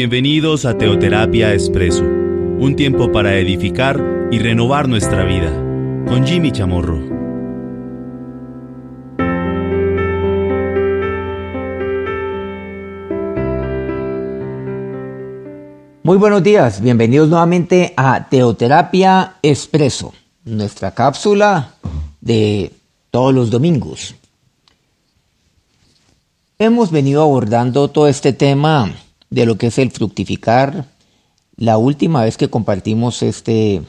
Bienvenidos a Teoterapia Expreso, un tiempo para edificar y renovar nuestra vida, con Jimmy Chamorro. Muy buenos días, bienvenidos nuevamente a Teoterapia Expreso, nuestra cápsula de todos los domingos. Hemos venido abordando todo este tema de lo que es el fructificar. La última vez que compartimos este,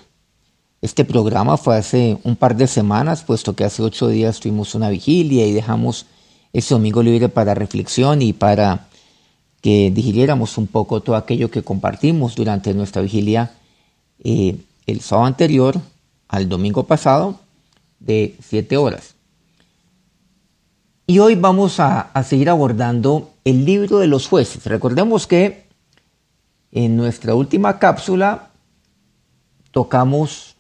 este programa fue hace un par de semanas, puesto que hace ocho días tuvimos una vigilia y dejamos ese domingo libre para reflexión y para que digiriéramos un poco todo aquello que compartimos durante nuestra vigilia eh, el sábado anterior al domingo pasado de siete horas. Y hoy vamos a, seguir abordando el libro de los jueces. Recordemos que en nuestra última cápsula tocamos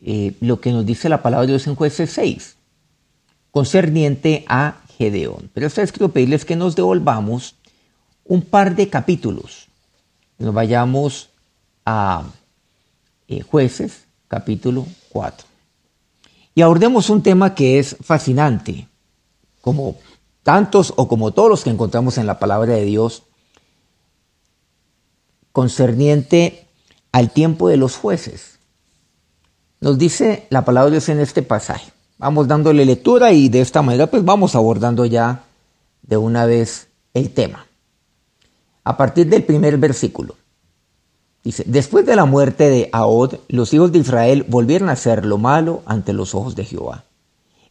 eh, lo que nos dice la palabra de Dios en jueces 6, concerniente a Gedeón. Pero esta vez quiero pedirles que nos devolvamos un par de capítulos. Nos vayamos a eh, jueces, capítulo 4. Y abordemos un tema que es fascinante como tantos o como todos los que encontramos en la palabra de Dios, concerniente al tiempo de los jueces. Nos dice la palabra de Dios en este pasaje. Vamos dándole lectura y de esta manera pues vamos abordando ya de una vez el tema. A partir del primer versículo. Dice, después de la muerte de Ahod, los hijos de Israel volvieron a hacer lo malo ante los ojos de Jehová.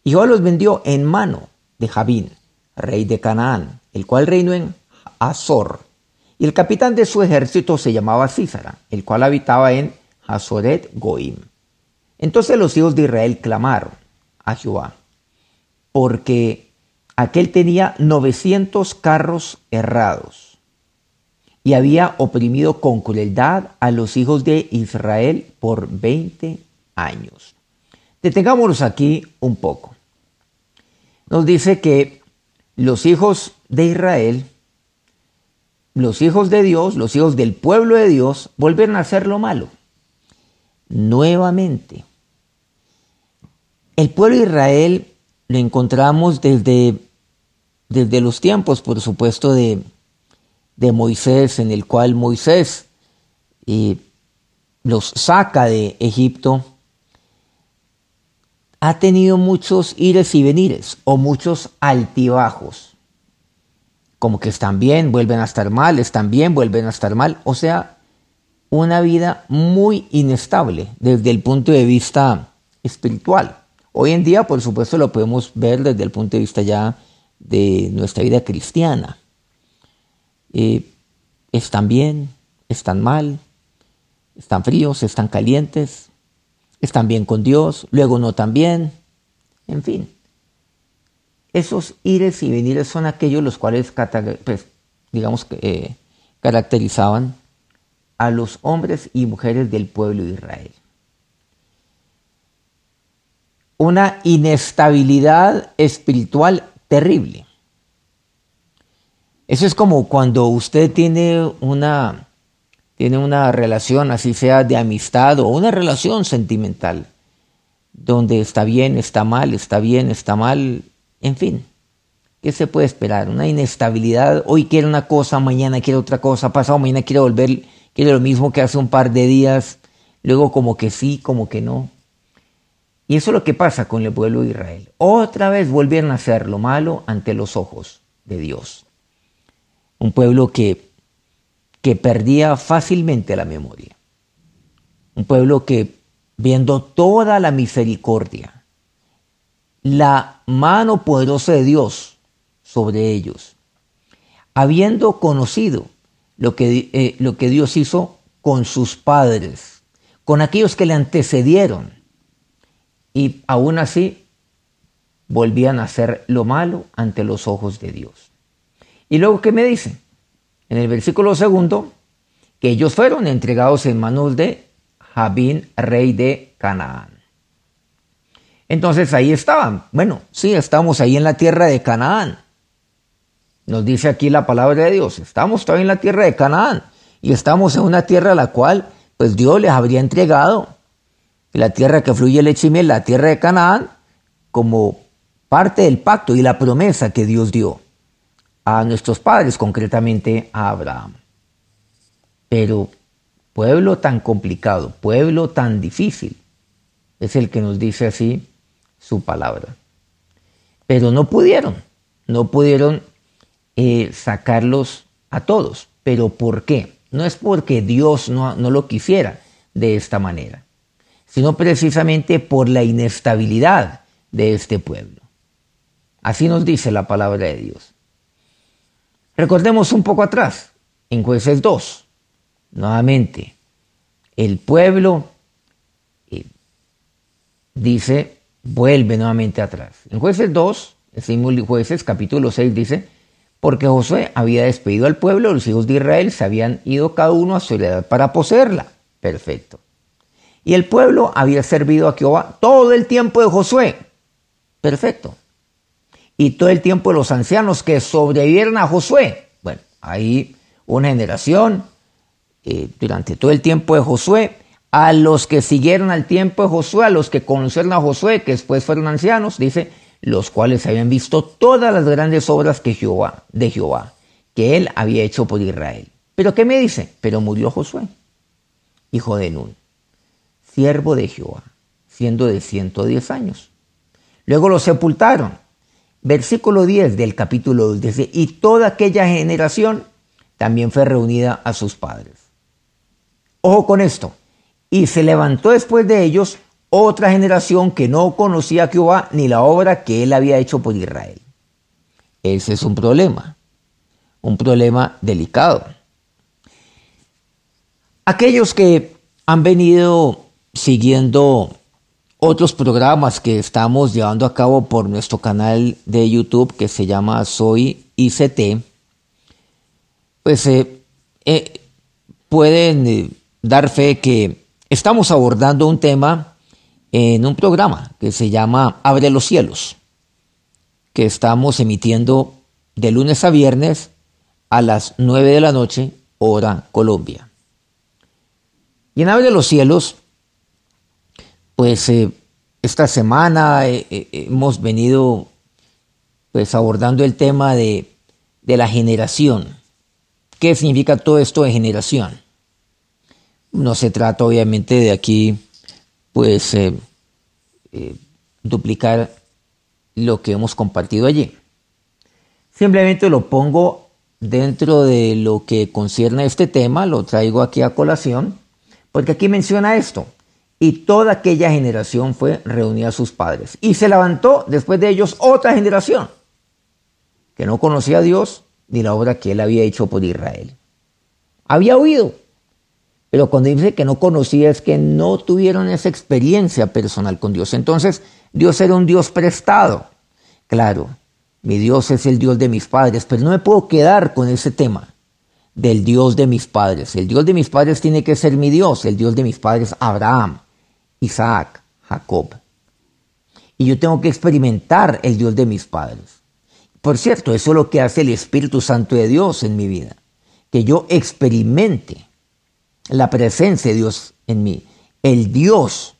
Y Jehová los vendió en mano de Jabín, rey de Canaán, el cual reinó en Azor. Y el capitán de su ejército se llamaba Císara, el cual habitaba en Hazoret Goim. Entonces los hijos de Israel clamaron a Jehová, porque aquel tenía 900 carros errados y había oprimido con crueldad a los hijos de Israel por 20 años. Detengámonos aquí un poco nos dice que los hijos de Israel, los hijos de Dios, los hijos del pueblo de Dios, vuelven a hacer lo malo. Nuevamente. El pueblo de Israel lo encontramos desde, desde los tiempos, por supuesto, de, de Moisés, en el cual Moisés eh, los saca de Egipto ha tenido muchos ires y venires o muchos altibajos. Como que están bien, vuelven a estar mal, están bien, vuelven a estar mal. O sea, una vida muy inestable desde el punto de vista espiritual. Hoy en día, por supuesto, lo podemos ver desde el punto de vista ya de nuestra vida cristiana. Eh, están bien, están mal, están fríos, están calientes, están bien con Dios, luego no tan bien, en fin. Esos ires y venires son aquellos los cuales, pues, digamos, eh, caracterizaban a los hombres y mujeres del pueblo de Israel. Una inestabilidad espiritual terrible. Eso es como cuando usted tiene una tiene una relación, así sea de amistad o una relación sentimental, donde está bien, está mal, está bien, está mal, en fin. ¿Qué se puede esperar? Una inestabilidad. Hoy quiere una cosa, mañana quiere otra cosa, pasado mañana quiere volver, quiere lo mismo que hace un par de días, luego como que sí, como que no. Y eso es lo que pasa con el pueblo de Israel. Otra vez volvieron a hacer lo malo ante los ojos de Dios. Un pueblo que que perdía fácilmente la memoria. Un pueblo que, viendo toda la misericordia, la mano poderosa de Dios sobre ellos, habiendo conocido lo que, eh, lo que Dios hizo con sus padres, con aquellos que le antecedieron, y aún así volvían a hacer lo malo ante los ojos de Dios. Y luego, ¿qué me dicen? En el versículo segundo, que ellos fueron entregados en manos de Jabín, rey de Canaán. Entonces ahí estaban. Bueno, sí, estamos ahí en la tierra de Canaán. Nos dice aquí la palabra de Dios. Estamos todavía en la tierra de Canaán. y estamos en una tierra a la cual pues Dios les habría entregado la tierra que fluye leche y miel, la tierra de Canaán, como parte del pacto y la promesa que Dios dio a nuestros padres, concretamente a Abraham. Pero pueblo tan complicado, pueblo tan difícil, es el que nos dice así su palabra. Pero no pudieron, no pudieron eh, sacarlos a todos. ¿Pero por qué? No es porque Dios no, no lo quisiera de esta manera, sino precisamente por la inestabilidad de este pueblo. Así nos dice la palabra de Dios. Recordemos un poco atrás, en jueces 2, nuevamente, el pueblo eh, dice, vuelve nuevamente atrás. En jueces 2, decimos jueces capítulo 6 dice, porque Josué había despedido al pueblo, los hijos de Israel se habían ido cada uno a su heredad para poseerla. Perfecto. Y el pueblo había servido a Jehová todo el tiempo de Josué. Perfecto y todo el tiempo los ancianos que sobrevivieron a Josué. Bueno, ahí una generación eh, durante todo el tiempo de Josué, a los que siguieron al tiempo de Josué, a los que conocieron a Josué, que después fueron ancianos, dice, los cuales habían visto todas las grandes obras que Jehová, de Jehová, que él había hecho por Israel. Pero ¿qué me dice? Pero murió Josué, hijo de Nun, siervo de Jehová, siendo de 110 años. Luego lo sepultaron Versículo 10 del capítulo 2 dice, y toda aquella generación también fue reunida a sus padres. Ojo con esto. Y se levantó después de ellos otra generación que no conocía a Jehová ni la obra que él había hecho por Israel. Ese es un problema, un problema delicado. Aquellos que han venido siguiendo otros programas que estamos llevando a cabo por nuestro canal de YouTube que se llama Soy ICT, pues eh, eh, pueden eh, dar fe que estamos abordando un tema en un programa que se llama Abre los cielos, que estamos emitiendo de lunes a viernes a las 9 de la noche, hora Colombia. Y en Abre los cielos pues eh, esta semana eh, eh, hemos venido pues abordando el tema de, la generación. ¿Qué significa todo esto de generación? No se trata obviamente de aquí pues duplicar lo que hemos compartido allí. Simplemente lo pongo dentro de lo que concierne a este tema, lo traigo aquí a colación, porque aquí menciona esto, y toda aquella generación fue reunida a sus padres. Y se levantó después de ellos otra generación que no conocía a Dios ni la obra que él había hecho por Israel. Había oído, pero cuando dice que no conocía es que no tuvieron esa experiencia personal con Dios. Entonces, Dios era un Dios prestado. Claro, mi Dios es el Dios de mis padres, pero no me puedo quedar con ese tema del Dios de mis padres. El Dios de mis padres tiene que ser mi Dios, el Dios de mis padres Abraham, Isaac, Jacob. Y yo tengo que experimentar el Dios de mis padres. Por cierto, eso es lo que hace el Espíritu Santo de Dios en mi vida. Que yo experimente la presencia de Dios en mí. El Dios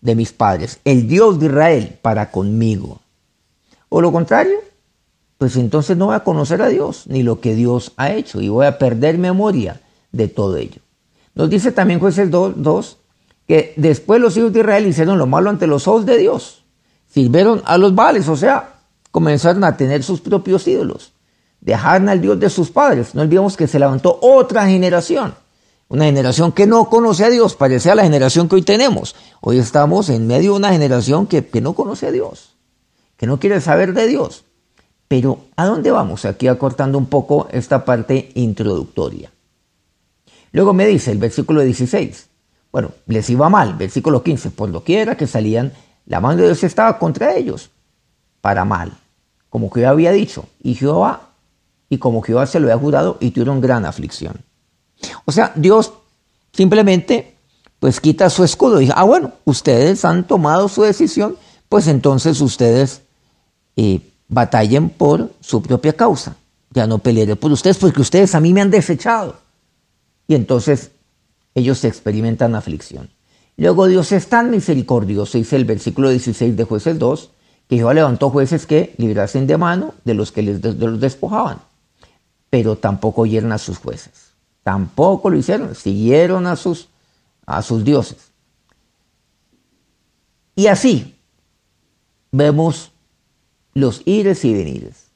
de mis padres, el Dios de Israel para conmigo. O lo contrario, pues entonces no voy a conocer a Dios ni lo que Dios ha hecho y voy a perder memoria de todo ello. Nos dice también jueces 2, que después los hijos de Israel hicieron lo malo ante los ojos de Dios. Sirvieron a los vales, o sea, comenzaron a tener sus propios ídolos. Dejaron al Dios de sus padres. No olvidemos que se levantó otra generación. Una generación que no conoce a Dios, parecía la generación que hoy tenemos. Hoy estamos en medio de una generación que, que no conoce a Dios, que no quiere saber de Dios. Pero, ¿a dónde vamos? Aquí acortando un poco esta parte introductoria. Luego me dice el versículo 16, bueno, les iba mal. Versículo 15. Por lo quiera que salían, la mano de Dios estaba contra ellos para mal, como Jehová había dicho. Y Jehová, y como Jehová se lo había jurado, y tuvieron gran aflicción. O sea, Dios simplemente pues quita su escudo y dice, ah, bueno, ustedes han tomado su decisión, pues entonces ustedes eh, batallen por su propia causa. Ya no pelearé por ustedes porque ustedes a mí me han desechado. Y entonces ellos experimentan aflicción. Luego Dios es tan misericordioso, dice el versículo 16 de jueces 2, que Jehová levantó jueces que librasen de mano de los que les los despojaban. Pero tampoco oyeron a sus jueces. Tampoco lo hicieron, siguieron a sus, a sus dioses. Y así vemos los ires y venires,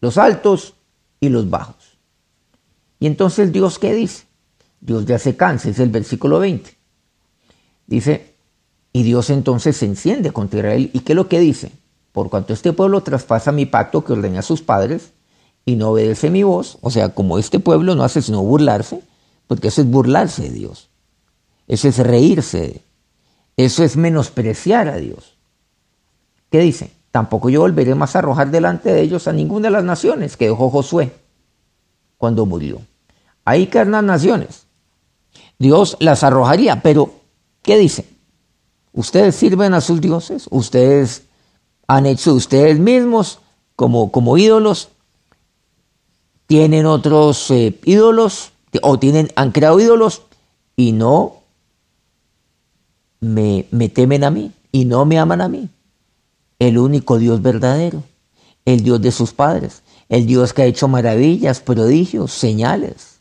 los altos y los bajos. Y entonces Dios, ¿qué dice? Dios ya se cansa, es el versículo 20. Dice, y Dios entonces se enciende contra Israel. ¿Y qué es lo que dice? Por cuanto este pueblo traspasa mi pacto que ordené a sus padres y no obedece mi voz, o sea, como este pueblo no hace sino burlarse, porque eso es burlarse de Dios. Eso es reírse. Eso es menospreciar a Dios. ¿Qué dice? Tampoco yo volveré más a arrojar delante de ellos a ninguna de las naciones que dejó Josué cuando murió. Ahí que las naciones. Dios las arrojaría, pero ¿qué dice? Ustedes sirven a sus dioses, ustedes han hecho ustedes mismos como, como ídolos, tienen otros eh, ídolos o tienen, han creado ídolos y no me, me temen a mí y no me aman a mí. El único Dios verdadero, el Dios de sus padres, el Dios que ha hecho maravillas, prodigios, señales.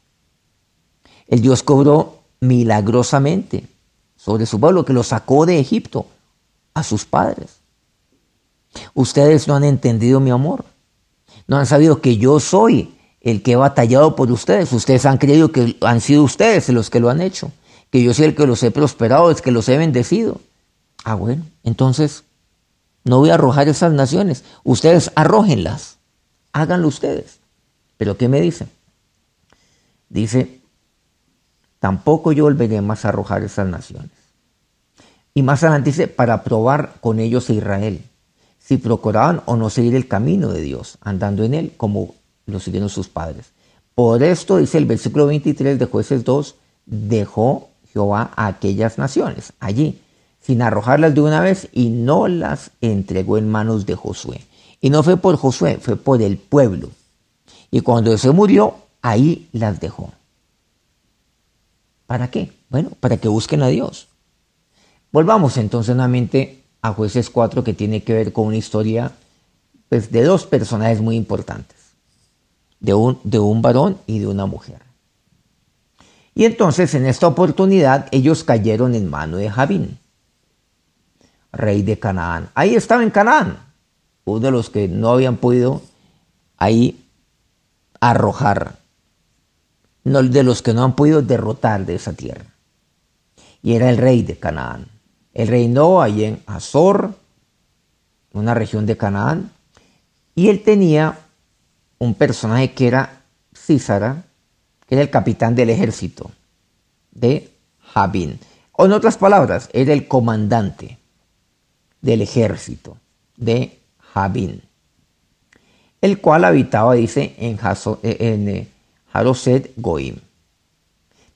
El Dios cobró milagrosamente sobre su pueblo que lo sacó de Egipto a sus padres. Ustedes no han entendido mi amor. No han sabido que yo soy el que he batallado por ustedes. Ustedes han creído que han sido ustedes los que lo han hecho. Que yo soy el que los he prosperado, el que los he bendecido. Ah, bueno, entonces no voy a arrojar esas naciones. Ustedes arrójenlas. Háganlo ustedes. Pero ¿qué me dice? Dice, tampoco yo volveré más a arrojar esas naciones. Y más adelante dice, para probar con ellos a Israel si procuraban o no seguir el camino de Dios, andando en él como lo siguieron sus padres. Por esto, dice el versículo 23 de jueces 2, dejó Jehová a aquellas naciones allí, sin arrojarlas de una vez, y no las entregó en manos de Josué. Y no fue por Josué, fue por el pueblo. Y cuando se murió, ahí las dejó. ¿Para qué? Bueno, para que busquen a Dios. Volvamos entonces nuevamente a Jueces 4 que tiene que ver con una historia pues, de dos personajes muy importantes, de un, de un varón y de una mujer. Y entonces en esta oportunidad ellos cayeron en mano de Javín, rey de Canaán. Ahí estaba en Canaán, uno de los que no habían podido ahí arrojar, de los que no han podido derrotar de esa tierra. Y era el rey de Canaán. Él reinó allí en Azor, una región de Canaán, y él tenía un personaje que era Císara, que era el capitán del ejército de Jabín. O en otras palabras, era el comandante del ejército de Jabín, el cual habitaba, dice, en, en eh, Haroset Goim.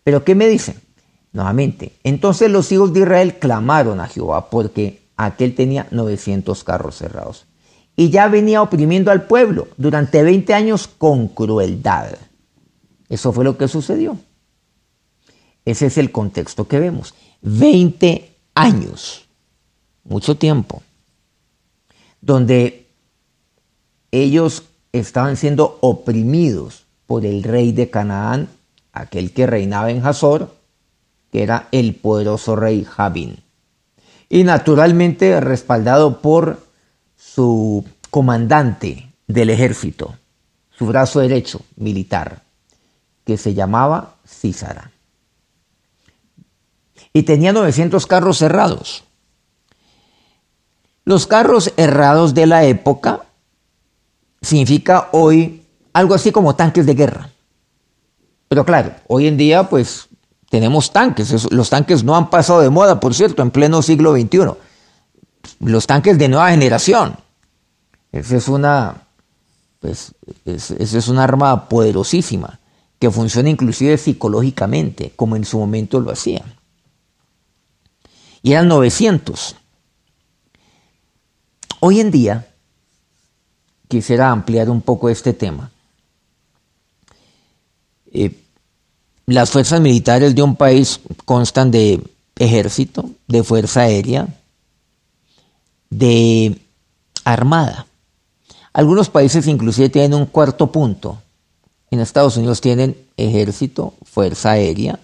Pero ¿qué me dicen? Nuevamente, entonces los hijos de Israel clamaron a Jehová porque aquel tenía 900 carros cerrados y ya venía oprimiendo al pueblo durante 20 años con crueldad. Eso fue lo que sucedió. Ese es el contexto que vemos. 20 años, mucho tiempo, donde ellos estaban siendo oprimidos por el rey de Canaán, aquel que reinaba en Hazor, que era el poderoso rey Javín. Y naturalmente respaldado por su comandante del ejército, su brazo derecho militar, que se llamaba Císara. Y tenía 900 carros cerrados. Los carros errados de la época significa hoy algo así como tanques de guerra. Pero claro, hoy en día pues tenemos tanques. Los tanques no han pasado de moda, por cierto, en pleno siglo XXI. Los tanques de nueva generación. Esa es una, pues, es, es un arma poderosísima que funciona inclusive psicológicamente, como en su momento lo hacía. Y eran 900. Hoy en día, quisiera ampliar un poco este tema. Eh, las fuerzas militares de un país constan de ejército, de fuerza aérea, de armada. Algunos países inclusive tienen un cuarto punto. En Estados Unidos tienen ejército, fuerza aérea,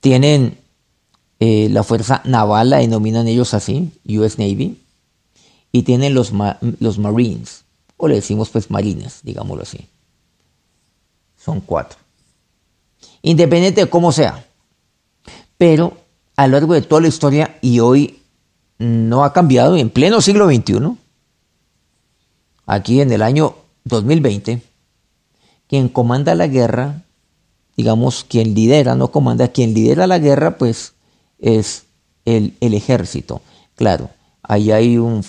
tienen eh, la fuerza naval, la denominan ellos así, US Navy, y tienen los, los Marines, o le decimos pues marines, digámoslo así. Son cuatro. Independiente de cómo sea. Pero a lo largo de toda la historia y hoy no ha cambiado en pleno siglo XXI, aquí en el año 2020, quien comanda la guerra, digamos, quien lidera, no comanda, quien lidera la guerra, pues es el, ejército. Claro, ahí hay un,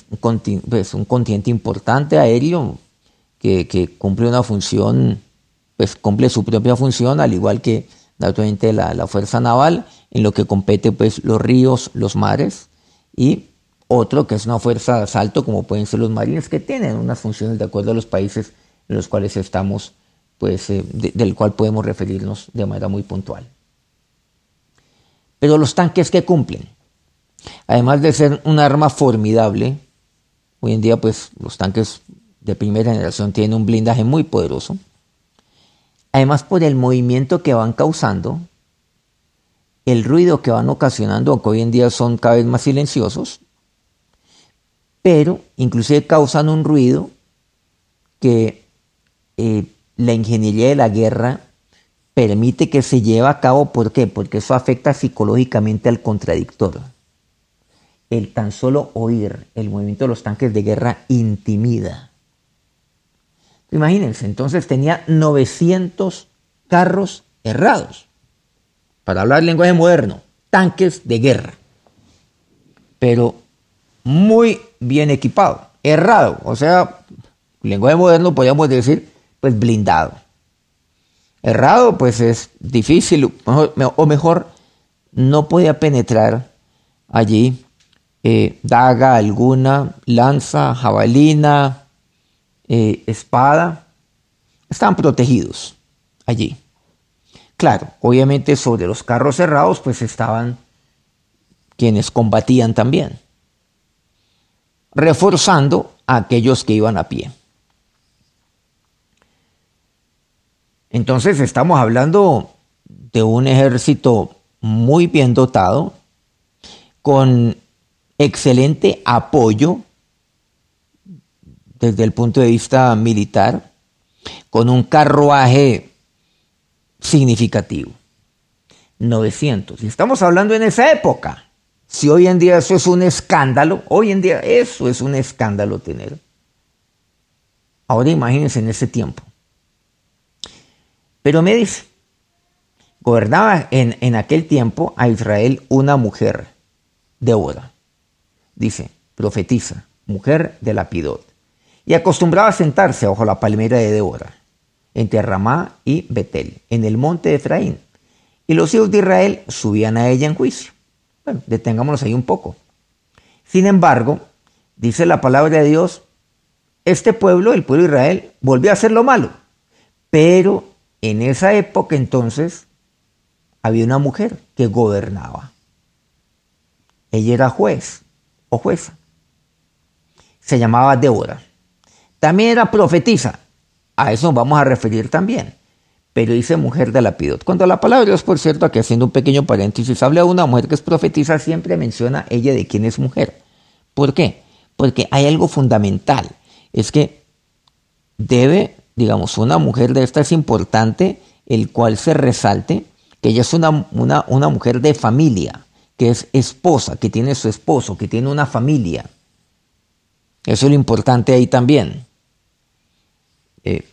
pues, un continente importante aéreo que, cumple una función, pues cumple su propia función, al igual que naturalmente la, la fuerza naval, en lo que compete pues los ríos, los mares, y otro que es una fuerza de asalto, como pueden ser los marines, que tienen unas funciones de acuerdo a los países en los cuales estamos, pues, eh, del cual podemos referirnos de manera muy puntual. Pero los tanques que cumplen, además de ser un arma formidable, hoy en día, pues, los tanques de primera generación tienen un blindaje muy poderoso. Además, por el movimiento que van causando, el ruido que van ocasionando, aunque hoy en día son cada vez más silenciosos, pero inclusive causan un ruido que eh, la ingeniería de la guerra permite que se lleve a cabo. ¿Por qué? Porque eso afecta psicológicamente al contradictor. El tan solo oír el movimiento de los tanques de guerra intimida. Imagínense, entonces tenía 900 carros errados. Para hablar lenguaje moderno, tanques de guerra. Pero muy bien equipado, errado, o sea, lenguaje moderno podríamos decir, pues blindado. Errado, pues es difícil, o mejor, no podía penetrar allí eh, daga alguna, lanza, jabalina, eh, espada, estaban protegidos allí. Claro, obviamente sobre los carros cerrados pues estaban quienes combatían también reforzando a aquellos que iban a pie. Entonces estamos hablando de un ejército muy bien dotado, con excelente apoyo desde el punto de vista militar, con un carruaje significativo. 900. Y estamos hablando en esa época. Si hoy en día eso es un escándalo, hoy en día eso es un escándalo tener. Ahora imagínense en ese tiempo. Pero me dice, gobernaba en, en aquel tiempo a Israel una mujer, Débora. Dice, profetiza, mujer de Lapidot. Y acostumbraba a sentarse bajo la palmera de Débora, entre Ramá y Betel, en el monte de Efraín. Y los hijos de Israel subían a ella en juicio. Bueno, detengámonos ahí un poco. Sin embargo, dice la palabra de Dios, este pueblo, el pueblo de Israel, volvió a hacer lo malo. Pero en esa época entonces había una mujer que gobernaba. Ella era juez o jueza. Se llamaba Débora. También era profetisa. A eso nos vamos a referir también pero dice mujer de Lapidot. Cuando la palabra de Dios, por cierto, aquí haciendo un pequeño paréntesis, habla de una mujer que es profetisa, siempre menciona ella de quién es mujer. ¿Por qué? Porque hay algo fundamental. Es que debe, digamos, una mujer de esta es importante, el cual se resalte que ella es una, una, una mujer de familia, que es esposa, que tiene su esposo, que tiene una familia. Eso es lo importante ahí también. Eh,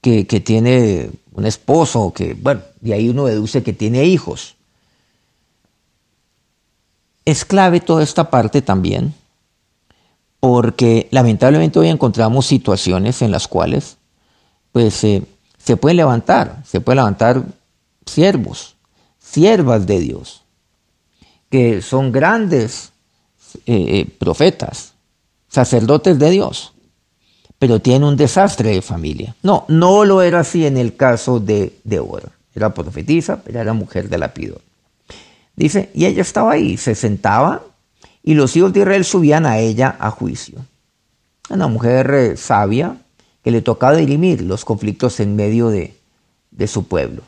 que, tiene un esposo, que, bueno, de ahí uno deduce que tiene hijos. Es clave toda esta parte también, porque lamentablemente hoy encontramos situaciones en las cuales, pues, eh, se pueden levantar, se pueden levantar siervos, siervas de Dios, que son grandes eh, profetas, sacerdotes de Dios, pero tiene un desastre de familia. No, no lo era así en el caso de Débora. Era profetisa, pero era mujer de lapidor. Dice, y ella estaba ahí, se sentaba y los hijos de Israel subían a ella a juicio. Una mujer eh, sabia que le tocaba dirimir los conflictos en medio de, de su pueblo.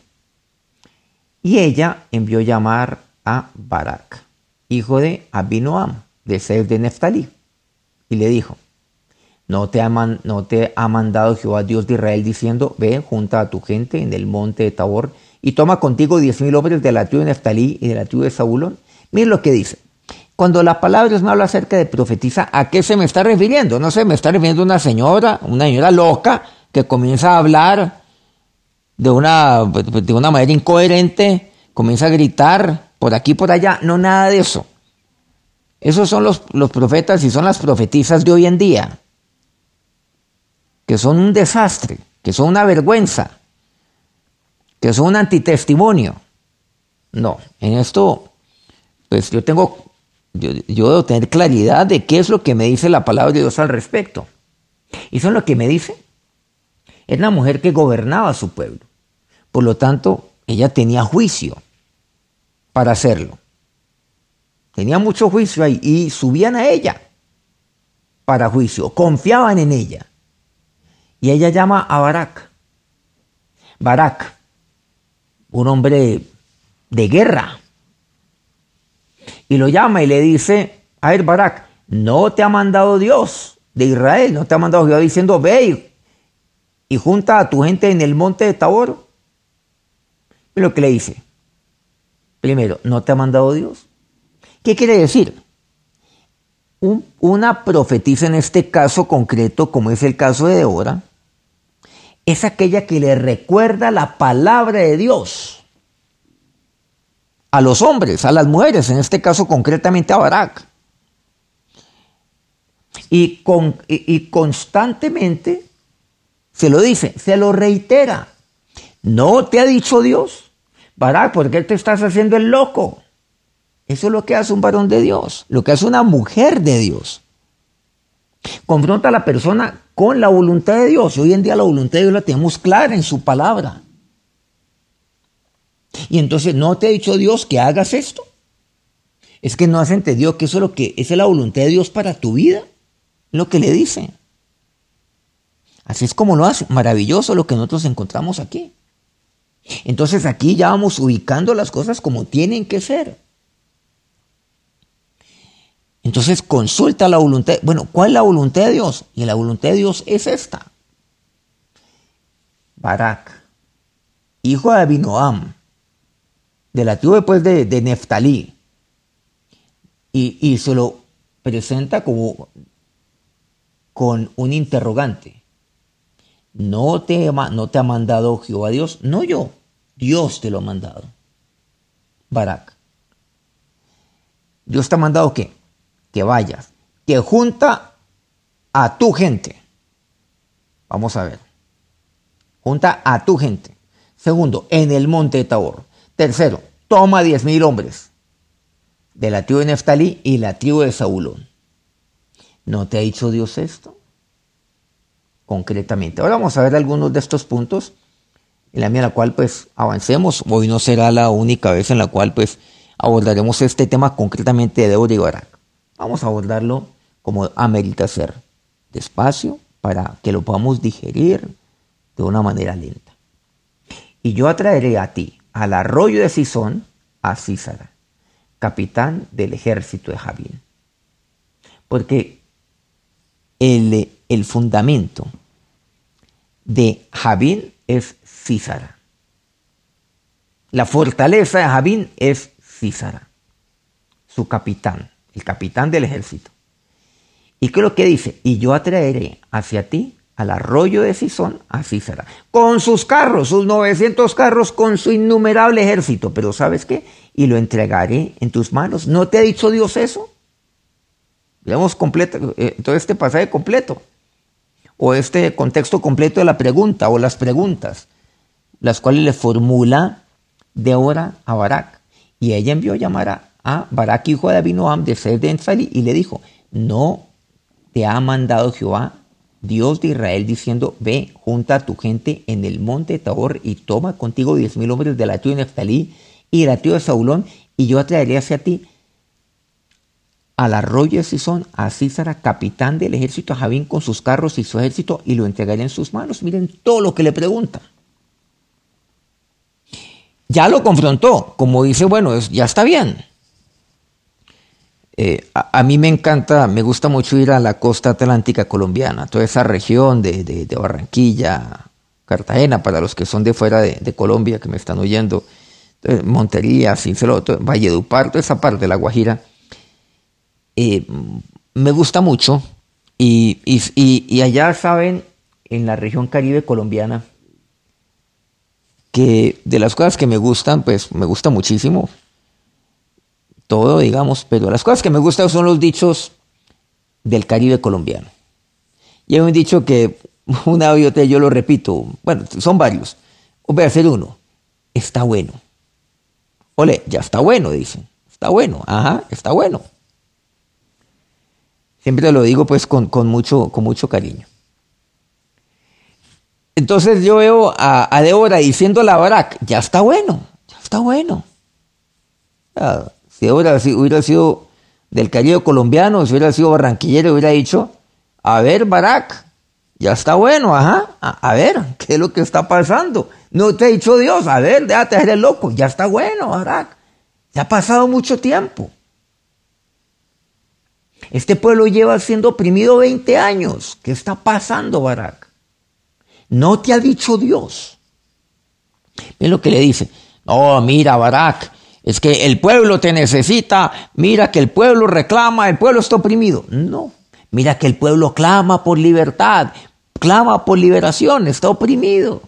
Y ella envió llamar a Barak, hijo de Abinoam, de Sef de Neftalí, y le dijo, ¿no te, ha ¿no te ha mandado Jehová Dios de Israel diciendo, ve, junta a tu gente en el monte de Tabor y toma contigo diez mil hombres de la tribu de Neftalí y de la tribu de Saúl? Miren lo que dice. Cuando la palabra Dios me habla acerca de profetiza, ¿a qué se me está refiriendo? No sé, me está refiriendo una señora, una señora loca que comienza a hablar de una, de una manera incoherente, comienza a gritar por aquí por allá. No, nada de eso. Esos son los, los profetas y son las profetizas de hoy en día, que son un desastre, que son una vergüenza, que son un antitestimonio. No, en esto, pues yo tengo, yo, yo, debo tener claridad de qué es lo que me dice la palabra de Dios al respecto. Y eso es lo que me dice. Es una mujer que gobernaba su pueblo. Por lo tanto, ella tenía juicio para hacerlo. Tenía mucho juicio ahí y subían a ella para juicio, confiaban en ella. Y ella llama a Barak. Barak, un hombre de guerra. Y lo llama y le dice, a ver, Barak, no te ha mandado Dios de Israel, no te ha mandado Dios diciendo, ve y junta a tu gente en el monte de Tabor. Y lo que le dice, primero, ¿no te ha mandado Dios? ¿Qué quiere decir? una profetisa en este caso concreto, como es el caso de Débora, es aquella que le recuerda la palabra de Dios a los hombres, a las mujeres, en este caso concretamente a Barak. Y, con, y, constantemente se lo dice, se lo reitera. ¿No te ha dicho Dios? Barak, ¿por qué te estás haciendo el loco? Eso es lo que hace un varón de Dios, lo que hace una mujer de Dios. Confronta a la persona con la voluntad de Dios. Hoy en día la voluntad de Dios la tenemos clara en su palabra. Y entonces, ¿no te ha dicho Dios que hagas esto? Es que no has entendido que eso es lo que es la voluntad de Dios para tu vida. Lo que le dice. Así es como lo hace. Maravilloso lo que nosotros encontramos aquí. Entonces aquí ya vamos ubicando las cosas como tienen que ser. Entonces consulta la voluntad. Bueno, ¿cuál es la voluntad de Dios? Y la voluntad de Dios es esta. Barak, hijo de Abinoam, de la tribu después de, de Neftalí, y, y, se lo presenta como con un interrogante. ¿No te, ¿No te ha mandado Jehová Dios? No yo, Dios te lo ha mandado. Barak. ¿Dios te ha mandado qué? Que vayas, que junta a tu gente. Vamos a ver. Junta a tu gente. Segundo, en el monte de Tabor. Tercero, toma diez mil hombres de la tribu de Neftalí y la tribu de Saúlón. ¿No te ha dicho Dios esto? Concretamente. Ahora vamos a ver algunos de estos puntos en la medida en la cual pues avancemos. Hoy no será la única vez en la cual pues abordaremos este tema concretamente de Débora y Barak. Vamos a abordarlo como amerita ser, despacio, para que lo podamos digerir de una manera lenta. Y yo atraeré a ti, al arroyo de Sison, a Císara, capitán del ejército de Javín. Porque el, el fundamento de Javín es Císara. La fortaleza de Javín es Císara, su capitán el capitán del ejército. ¿Y qué es lo que dice? Y yo atraeré hacia ti al arroyo de Sison a Císara, con sus carros, sus 900 carros, con su innumerable ejército. Pero ¿sabes qué? Y lo entregaré en tus manos. ¿No te ha dicho Dios eso? Veamos completo, eh, todo este pasaje completo, o este contexto completo de la pregunta, o las preguntas, las cuales le formula de ahora a Barak. Y ella envió llamar a a Barak, hijo de Abinoam, de ser de Enzali, y le dijo, no te ha mandado Jehová Dios de Israel, diciendo, ve, junta a tu gente en el monte Tabor y toma contigo diez mil hombres de la tribu de Neftalí y de la tribu de Saulón, y yo atraeré hacia ti al arroyo de Sison, a Císara, capitán del ejército, a Javín con sus carros y su ejército, y lo entregaré en sus manos. Miren todo lo que le pregunta. Ya lo confrontó, como dice, bueno, ya está bien. Eh, a, mí me encanta, me gusta mucho ir a la costa atlántica colombiana, toda esa región de, Barranquilla, Cartagena, para los que son de fuera de, Colombia, que me están oyendo, eh, Montería, Cincelo, Valledupar, toda esa parte de La Guajira. Eh, me gusta mucho y, allá saben, en la región caribe colombiana, que de las cosas que me gustan, pues me gusta muchísimo todo, digamos, pero las cosas que me gustan son los dichos del Caribe colombiano. Y hay un dicho que una y yo lo repito, bueno, son varios. Voy a hacer uno. Está bueno. Ole, ya está bueno, dicen. Está bueno, ajá, está bueno. Siempre lo digo pues con, mucho, con mucho cariño. Entonces yo veo a, a Débora diciendo a Barak, ya está bueno, ya está bueno. Si Débora hubiera sido del Caribe colombiano, si hubiera sido barranquillero, hubiera dicho, a ver Barak, ya está bueno, ajá, a, ver, ¿qué es lo que está pasando? No te ha dicho Dios, a ver, déjate eres loco, ya está bueno, Barak. Ya ha pasado mucho tiempo. Este pueblo lleva siendo oprimido 20 años. ¿Qué está pasando, Barak? No te ha dicho Dios. Ven lo que le dice. No, mira, Barak, es que el pueblo te necesita. Mira que el pueblo reclama, el pueblo está oprimido. No, mira que el pueblo clama por libertad, clama por liberación, está oprimido.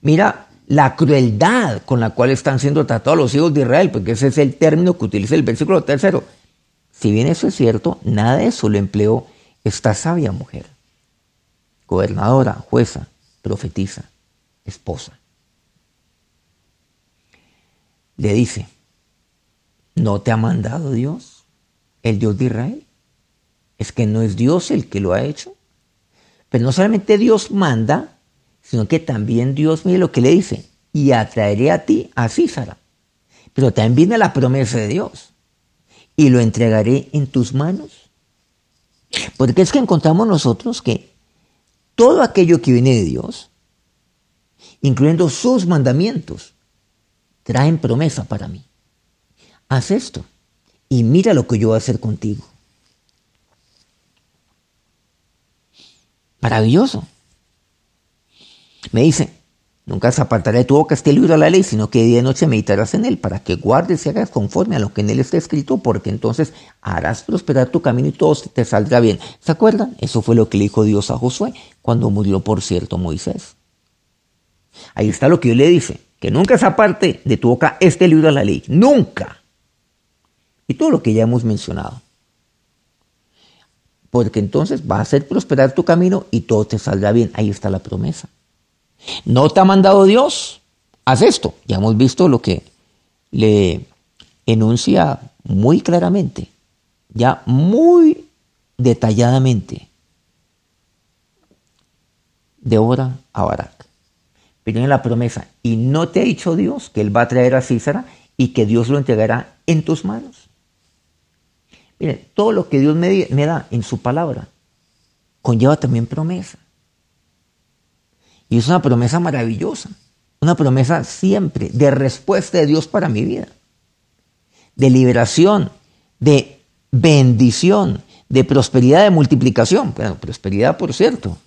Mira la crueldad con la cual están siendo tratados los hijos de Israel, porque ese es el término que utiliza el versículo tercero. Si bien eso es cierto, nada de eso lo empleó esta sabia mujer, gobernadora, jueza, profetisa, esposa. Le dice, ¿no te ha mandado Dios, el Dios de Israel? Es que no es Dios el que lo ha hecho. Pero no solamente Dios manda, sino que también Dios mire lo que le dice, y atraeré a ti a Císara. Pero también viene la promesa de Dios y lo entregaré en tus manos. Porque es que encontramos nosotros que todo aquello que viene de Dios, incluyendo sus mandamientos, traen promesa para mí. Haz esto y mira lo que yo voy a hacer contigo. Maravilloso. Me dice, Nunca se apartará de tu boca este libro de la ley, sino que día y noche meditarás en él, para que guardes y hagas conforme a lo que en él está escrito, porque entonces harás prosperar tu camino y todo te saldrá bien. ¿Se acuerdan? Eso fue lo que le dijo Dios a Josué cuando murió, por cierto, Moisés. Ahí está lo que yo le dice, que nunca se aparte de tu boca este libro de la ley, nunca. Y todo lo que ya hemos mencionado. Porque entonces va a hacer prosperar tu camino y todo te saldrá bien. Ahí está la promesa. ¿No te ha mandado Dios? Haz esto. Ya hemos visto lo que le enuncia muy claramente, ya muy detalladamente, de hora a Barak. Pero en la promesa, y no te ha dicho Dios que Él va a traer a Císara y que Dios lo entregará en tus manos. Miren, todo lo que Dios me, me da en su palabra conlleva también promesa. Y es una promesa maravillosa, una promesa siempre de respuesta de Dios para mi vida, de liberación, de bendición, de prosperidad, de multiplicación. Bueno, prosperidad, por cierto,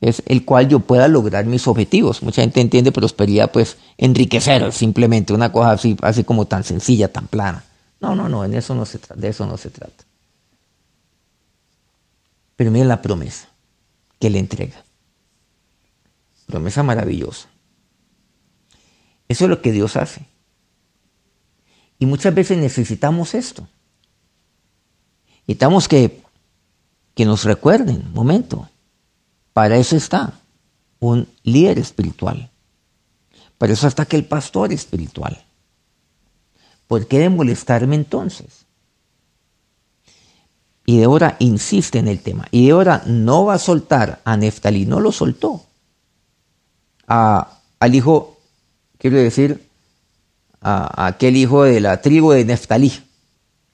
es el cual yo pueda lograr mis objetivos. Mucha gente entiende prosperidad, pues enriquecer simplemente, una cosa así, así como tan sencilla, tan plana. No, no, no, eso no se de eso no se trata. Pero miren la promesa que le entrega. Promesa maravillosa. Eso es lo que Dios hace. Y muchas veces necesitamos esto. Necesitamos que, que nos recuerden, momento, para eso está un líder espiritual. Para eso está que el pastor espiritual. ¿Por qué de molestarme entonces? Y Débora insiste en el tema. Y Débora no va a soltar a Neftalí, no lo soltó. al hijo, quiero decir, a, aquel hijo de la tribu de Neftalí,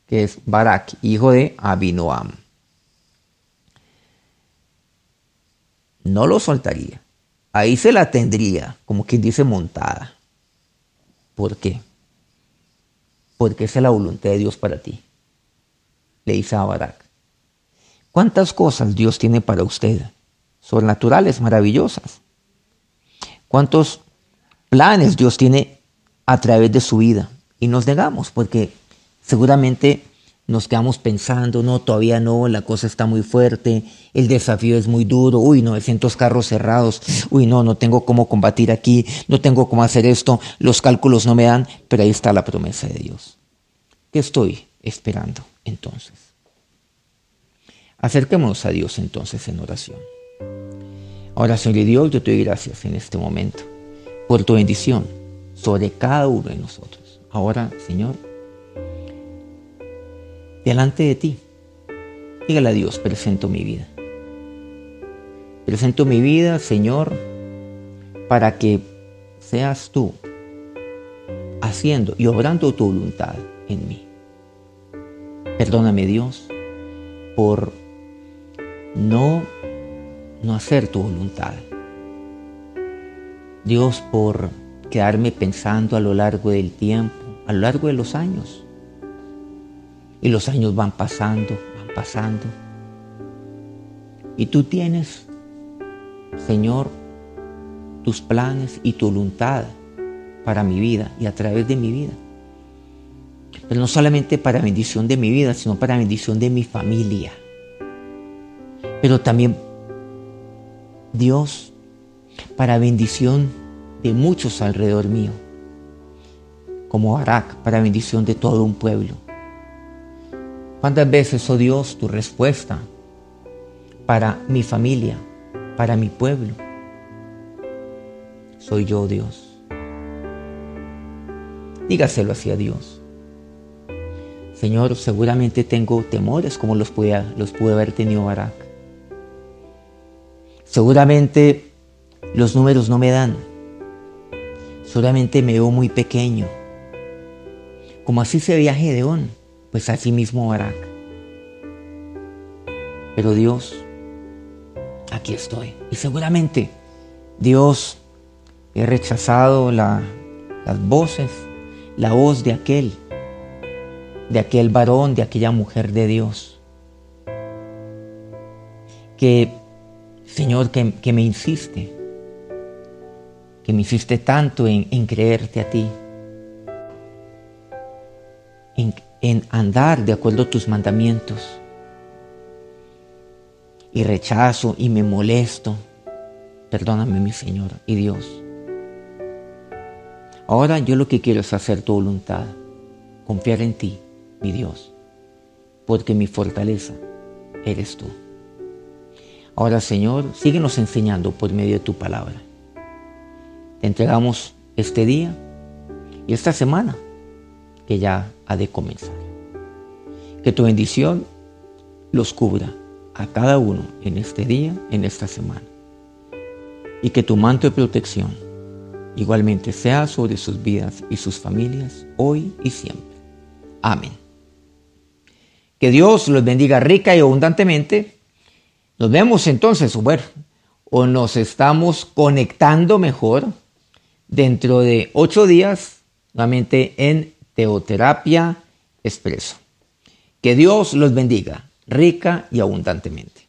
que es Barak, hijo de Abinoam. No lo soltaría. Ahí se la tendría, como quien dice, montada. ¿Por qué? Porque esa es la voluntad de Dios para ti. Le dice a. ¿Cuántas cosas Dios tiene para usted? Sobrenaturales, maravillosas. ¿Cuántos planes Dios tiene a través de su vida. Y nos negamos porque seguramente nos quedamos pensando, no, todavía no, la cosa está muy fuerte, el desafío es muy duro, uy, 900 carros cerrados, uy, no, no tengo cómo combatir aquí, no tengo cómo hacer esto, los cálculos no me dan, pero ahí está la promesa de Dios. ¿Qué estoy esperando entonces? Acerquémonos a Dios entonces en oración. Ahora, Señor Dios, yo te doy gracias en este momento por tu bendición sobre cada uno de nosotros. Ahora, Señor, delante de ti, dígale a Dios, presento mi vida. Presento mi vida, Señor, para que seas tú haciendo y obrando tu voluntad en mí. Perdóname, Dios, por no, no hacer tu voluntad. Dios, por quedarme pensando a lo largo del tiempo, a lo largo de los años. Y los años van pasando, van pasando. Y tú tienes, Señor, tus planes y tu voluntad para mi vida y a través de mi vida. Pero no solamente para bendición de mi vida, sino para bendición de mi familia. Pero también, Dios, para bendición de muchos alrededor mío, como Barak, para bendición de todo un pueblo. ¿Cuántas veces, oh Dios, tu respuesta para mi familia, para mi pueblo? Soy yo, Dios. Dígaselo así a Dios. Señor, seguramente tengo temores como los pude, los haber tenido Barak. Seguramente los números no me dan solamente me veo muy pequeño. Como así se veía Gedeón, pues así mismo Barak. Pero Dios, aquí estoy. Y seguramente Dios he rechazado las voces, la voz de aquel, de aquel varón, de aquella mujer de Dios. Que, Señor, que, que me insiste, que me hiciste tanto en, creerte a ti, en, en andar de acuerdo a tus mandamientos. Y rechazo y me molesto. Perdóname, mi Señor y Dios. Ahora yo lo que quiero es hacer tu voluntad, confiar en ti, mi Dios, porque mi fortaleza eres tú. Ahora, Señor, síguenos enseñando por medio de tu palabra. Te entregamos este día y esta semana que ya ha de comenzar. Que tu bendición los cubra a cada uno en este día, en esta semana. Y que tu manto de protección igualmente sea sobre sus vidas y sus familias hoy y siempre. Amén. Que Dios los bendiga rica y abundantemente. Nos vemos entonces, o nos estamos conectando mejor dentro de ocho días, nuevamente en Teoterapia Expreso. Que Dios los bendiga rica y abundantemente.